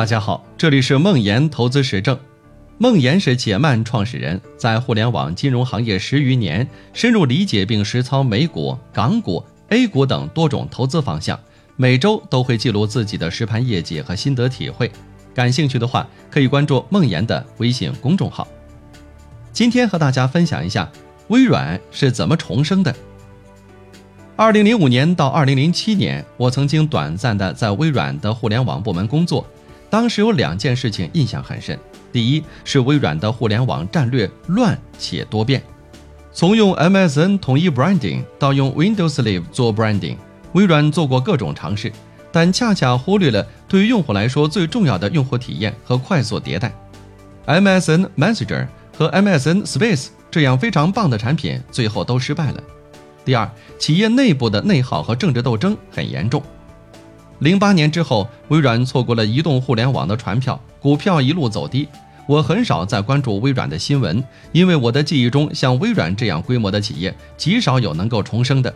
大家好，这里是梦岩投资实证。梦岩是且慢创始人，在互联网金融行业十余年，深入理解并实操美股、港股、A 股等多种投资方向，每周都会记录自己的实盘业绩和心得体会。感兴趣的话，可以关注梦岩的微信公众号。今天和大家分享一下微软是怎么重生的。二零零五年到二零零七年，我曾经短暂的在微软的互联网部门工作。当时有两件事情印象很深，第一是微软的互联网战略乱且多变，从用 MSN 统一 branding 到用 Windows Live 做 branding，微软做过各种尝试，但恰恰忽略了对于用户来说最重要的用户体验和快速迭代。MSN Messenger 和 MSN Space 这样非常棒的产品，最后都失败了。第二，企业内部的内耗和政治斗争很严重。零八年之后，微软错过了移动互联网的船票，股票一路走低。我很少再关注微软的新闻，因为我的记忆中，像微软这样规模的企业，极少有能够重生的。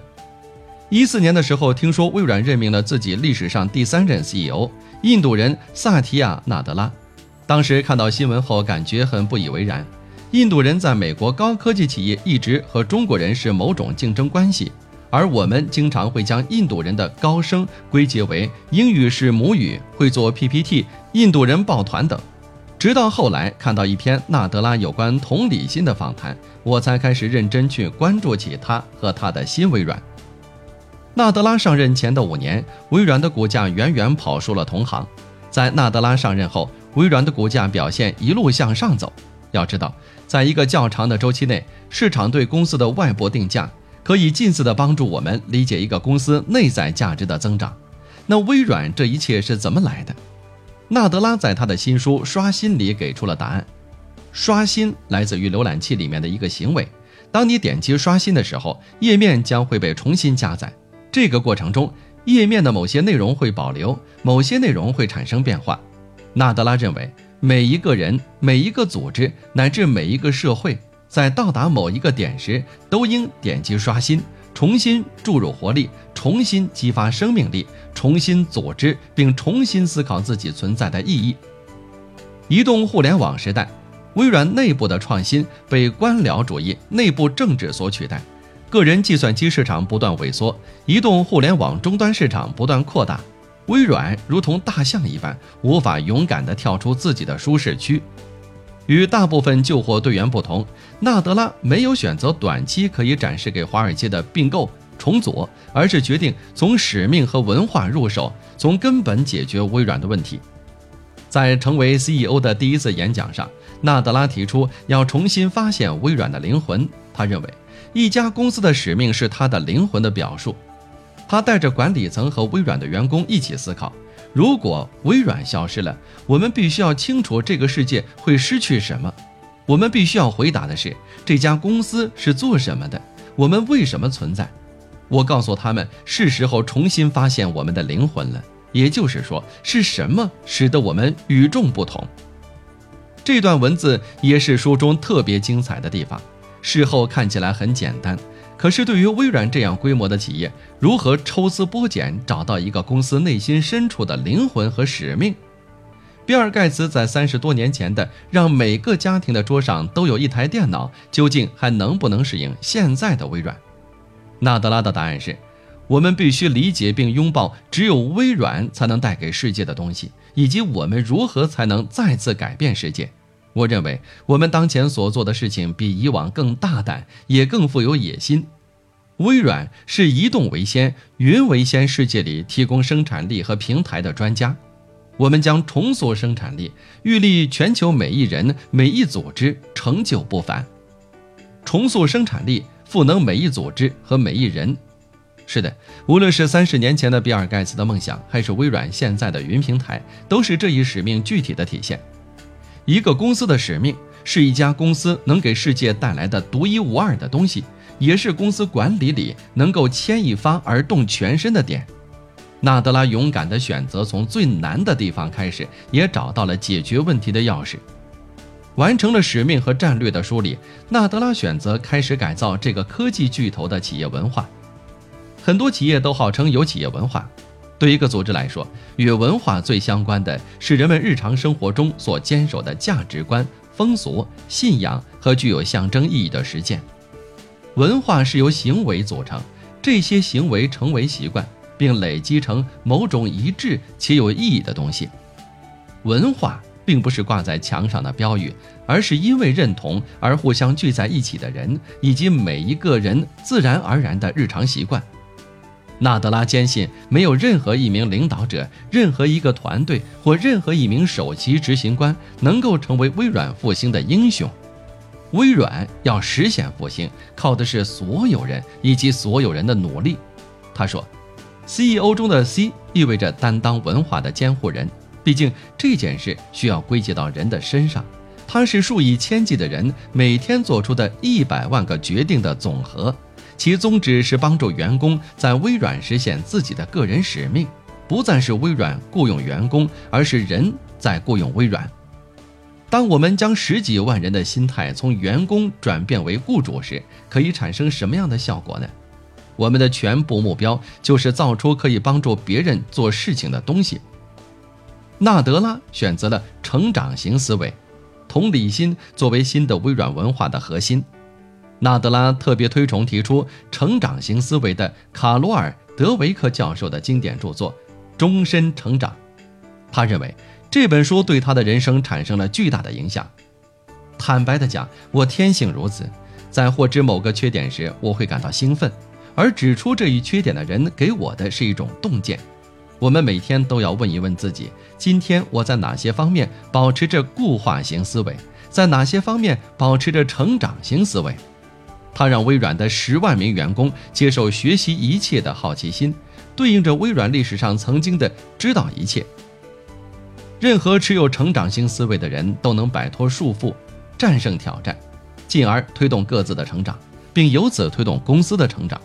一四年的时候，听说微软任命了自己历史上第三任 CEO，印度人萨提亚·纳德拉。当时看到新闻后，感觉很不以为然。印度人在美国高科技企业一直和中国人是某种竞争关系。而我们经常会将印度人的高声归结为英语是母语、会做 PPT、印度人抱团等。直到后来看到一篇纳德拉有关同理心的访谈，我才开始认真去关注起他和他的新微软。纳德拉上任前的五年，微软的股价远远跑输了同行。在纳德拉上任后，微软的股价表现一路向上走。要知道，在一个较长的周期内，市场对公司的外部定价。可以近似的帮助我们理解一个公司内在价值的增长。那微软这一切是怎么来的？纳德拉在他的新书《刷新》里给出了答案。刷新来自于浏览器里面的一个行为。当你点击刷新的时候，页面将会被重新加载。这个过程中，页面的某些内容会保留，某些内容会产生变化。纳德拉认为，每一个人、每一个组织乃至每一个社会。在到达某一个点时，都应点击刷新，重新注入活力，重新激发生命力，重新组织并重新思考自己存在的意义。移动互联网时代，微软内部的创新被官僚主义、内部政治所取代，个人计算机市场不断萎缩，移动互联网终端市场不断扩大，微软如同大象一般，无法勇敢地跳出自己的舒适区。与大部分救火队员不同，纳德拉没有选择短期可以展示给华尔街的并购重组，而是决定从使命和文化入手，从根本解决微软的问题。在成为 CEO 的第一次演讲上，纳德拉提出要重新发现微软的灵魂。他认为，一家公司的使命是它的灵魂的表述。他带着管理层和微软的员工一起思考。如果微软消失了，我们必须要清楚这个世界会失去什么。我们必须要回答的是：这家公司是做什么的？我们为什么存在？我告诉他们，是时候重新发现我们的灵魂了。也就是说，是什么使得我们与众不同？这段文字也是书中特别精彩的地方。事后看起来很简单。可是，对于微软这样规模的企业，如何抽丝剥茧找到一个公司内心深处的灵魂和使命？比尔·盖茨在三十多年前的“让每个家庭的桌上都有一台电脑”，究竟还能不能适应现在的微软？纳德拉的答案是：我们必须理解并拥抱只有微软才能带给世界的东西，以及我们如何才能再次改变世界。我认为我们当前所做的事情比以往更大胆，也更富有野心。微软是移动为先、云为先世界里提供生产力和平台的专家。我们将重塑生产力，预立全球每一人、每一组织成就不凡。重塑生产力，赋能每一组织和每一人。是的，无论是三十年前的比尔·盖茨的梦想，还是微软现在的云平台，都是这一使命具体的体现。一个公司的使命是一家公司能给世界带来的独一无二的东西，也是公司管理里能够牵一发而动全身的点。纳德拉勇敢地选择从最难的地方开始，也找到了解决问题的钥匙，完成了使命和战略的梳理。纳德拉选择开始改造这个科技巨头的企业文化。很多企业都号称有企业文化，对一个组织来说，与文化最相关的是人们日常生活中所坚守的价值观、风俗、信仰和具有象征意义的实践。文化是由行为组成，这些行为成为习惯，并累积成某种一致且有意义的东西。文化并不是挂在墙上的标语，而是因为认同而互相聚在一起的人，以及每一个人自然而然的日常习惯。纳德拉坚信，没有任何一名领导者、任何一个团队或任何一名首席执行官能够成为微软复兴的英雄。微软要实现复兴，靠的是所有人以及所有人的努力。他说，CEO 中的 C 意味着担当文化的监护人，毕竟这件事需要归结到人的身上。它是数以千计的人每天做出的一百万个决定的总和，其宗旨是帮助员工在微软实现自己的个人使命，不再是微软雇佣员工，而是人在雇佣微软。当我们将十几万人的心态从员工转变为雇主时，可以产生什么样的效果呢？我们的全部目标就是造出可以帮助别人做事情的东西。纳德拉选择了成长型思维，同理心作为新的微软文化的核心。纳德拉特别推崇提出成长型思维的卡罗尔·德维克教授的经典著作《终身成长》，他认为。这本书对他的人生产生了巨大的影响。坦白地讲，我天性如此，在获知某个缺点时，我会感到兴奋，而指出这一缺点的人给我的是一种洞见。我们每天都要问一问自己：今天我在哪些方面保持着固化型思维，在哪些方面保持着成长型思维？他让微软的十万名员工接受学习一切的好奇心，对应着微软历史上曾经的知道一切。任何持有成长型思维的人都能摆脱束缚，战胜挑战，进而推动各自的成长，并由此推动公司的成长。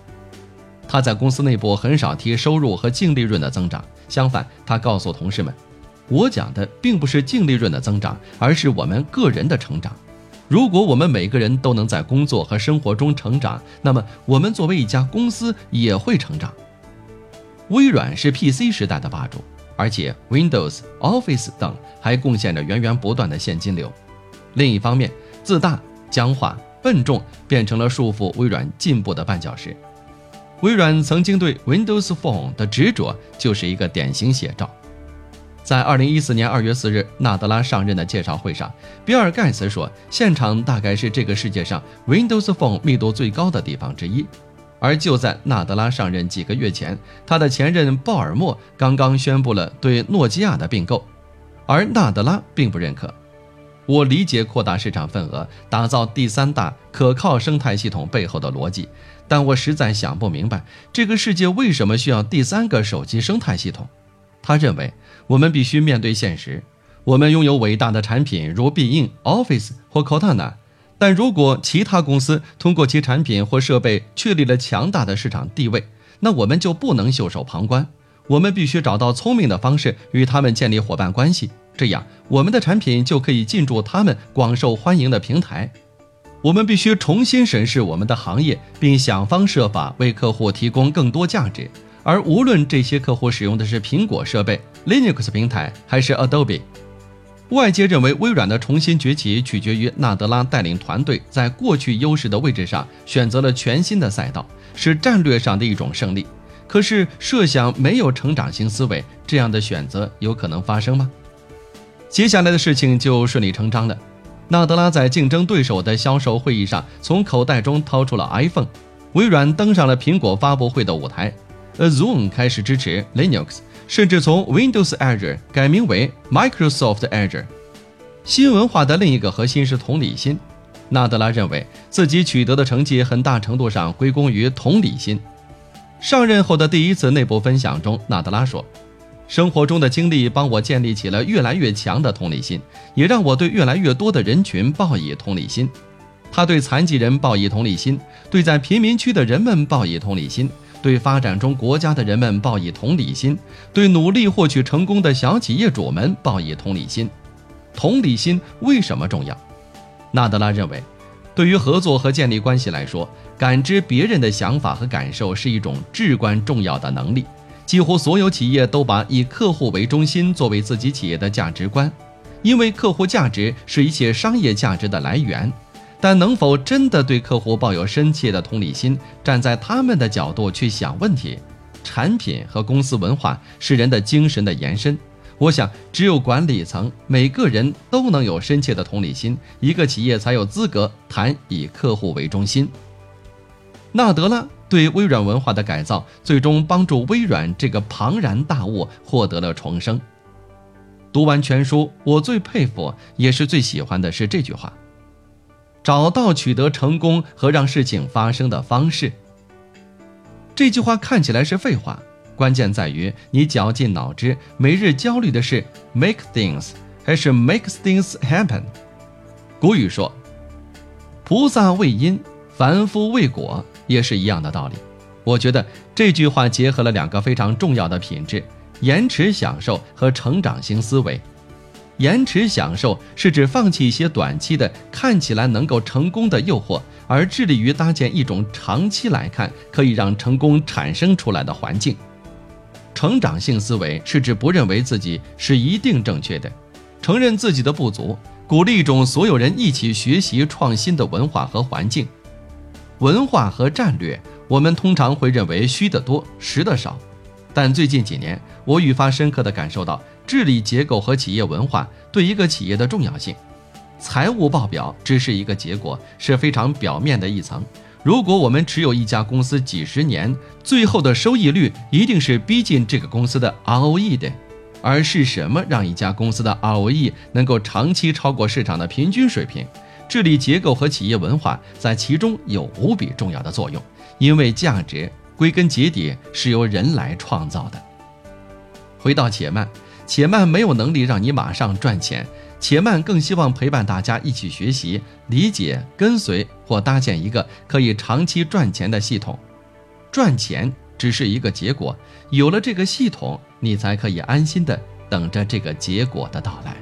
他在公司内部很少提收入和净利润的增长，相反，他告诉同事们：“我讲的并不是净利润的增长，而是我们个人的成长。如果我们每个人都能在工作和生活中成长，那么我们作为一家公司也会成长。”微软是 PC 时代的霸主。而且，Windows、Office 等还贡献着源源不断的现金流。另一方面，自大、僵化、笨重变成了束缚微软进步的绊脚石。微软曾经对 Windows Phone 的执着就是一个典型写照。在2014年2月4日纳德拉上任的介绍会上，比尔·盖茨说：“现场大概是这个世界上 Windows Phone 密度最高的地方之一。”而就在纳德拉上任几个月前，他的前任鲍尔默刚刚宣布了对诺基亚的并购，而纳德拉并不认可。我理解扩大市场份额、打造第三大可靠生态系统背后的逻辑，但我实在想不明白这个世界为什么需要第三个手机生态系统。他认为我们必须面对现实，我们拥有伟大的产品如必应、Office 或 Cortana。但如果其他公司通过其产品或设备确立了强大的市场地位，那我们就不能袖手旁观。我们必须找到聪明的方式与他们建立伙伴关系，这样我们的产品就可以进驻他们广受欢迎的平台。我们必须重新审视我们的行业，并想方设法为客户提供更多价值。而无论这些客户使用的是苹果设备、Linux 平台还是 Adobe。外界认为，微软的重新崛起取决于纳德拉带领团队在过去优势的位置上选择了全新的赛道，是战略上的一种胜利。可是，设想没有成长型思维，这样的选择有可能发生吗？接下来的事情就顺理成章了。纳德拉在竞争对手的销售会议上，从口袋中掏出了 iPhone。微软登上了苹果发布会的舞台。Azoom 开始支持 Linux。甚至从 Windows Azure 改名为 Microsoft Azure。新文化的另一个核心是同理心。纳德拉认为自己取得的成绩很大程度上归功于同理心。上任后的第一次内部分享中，纳德拉说：“生活中的经历帮我建立起了越来越强的同理心，也让我对越来越多的人群报以同理心。他对残疾人报以同理心，对在贫民区的人们报以同理心。”对发展中国家的人们报以同理心，对努力获取成功的小企业主们报以同理心。同理心为什么重要？纳德拉认为，对于合作和建立关系来说，感知别人的想法和感受是一种至关重要的能力。几乎所有企业都把以客户为中心作为自己企业的价值观，因为客户价值是一切商业价值的来源。但能否真的对客户抱有深切的同理心，站在他们的角度去想问题？产品和公司文化是人的精神的延伸。我想，只有管理层每个人都能有深切的同理心，一个企业才有资格谈以客户为中心。纳德拉对微软文化的改造，最终帮助微软这个庞然大物获得了重生。读完全书，我最佩服也是最喜欢的是这句话。找到取得成功和让事情发生的方式。这句话看起来是废话，关键在于你绞尽脑汁，每日焦虑的是 make things 还是 make things happen。古语说：“菩萨为因，凡夫为果”，也是一样的道理。我觉得这句话结合了两个非常重要的品质：延迟享受和成长型思维。延迟享受是指放弃一些短期的看起来能够成功的诱惑，而致力于搭建一种长期来看可以让成功产生出来的环境。成长性思维是指不认为自己是一定正确的，承认自己的不足，鼓励一种所有人一起学习创新的文化和环境。文化和战略，我们通常会认为虚的多，实的少，但最近几年，我愈发深刻地感受到。治理结构和企业文化对一个企业的重要性，财务报表只是一个结果，是非常表面的一层。如果我们持有一家公司几十年，最后的收益率一定是逼近这个公司的 ROE 的。而是什么让一家公司的 ROE 能够长期超过市场的平均水平？治理结构和企业文化在其中有无比重要的作用，因为价值归根结底是由人来创造的。回到且慢。且慢没有能力让你马上赚钱，且慢更希望陪伴大家一起学习、理解、跟随或搭建一个可以长期赚钱的系统。赚钱只是一个结果，有了这个系统，你才可以安心的等着这个结果的到来。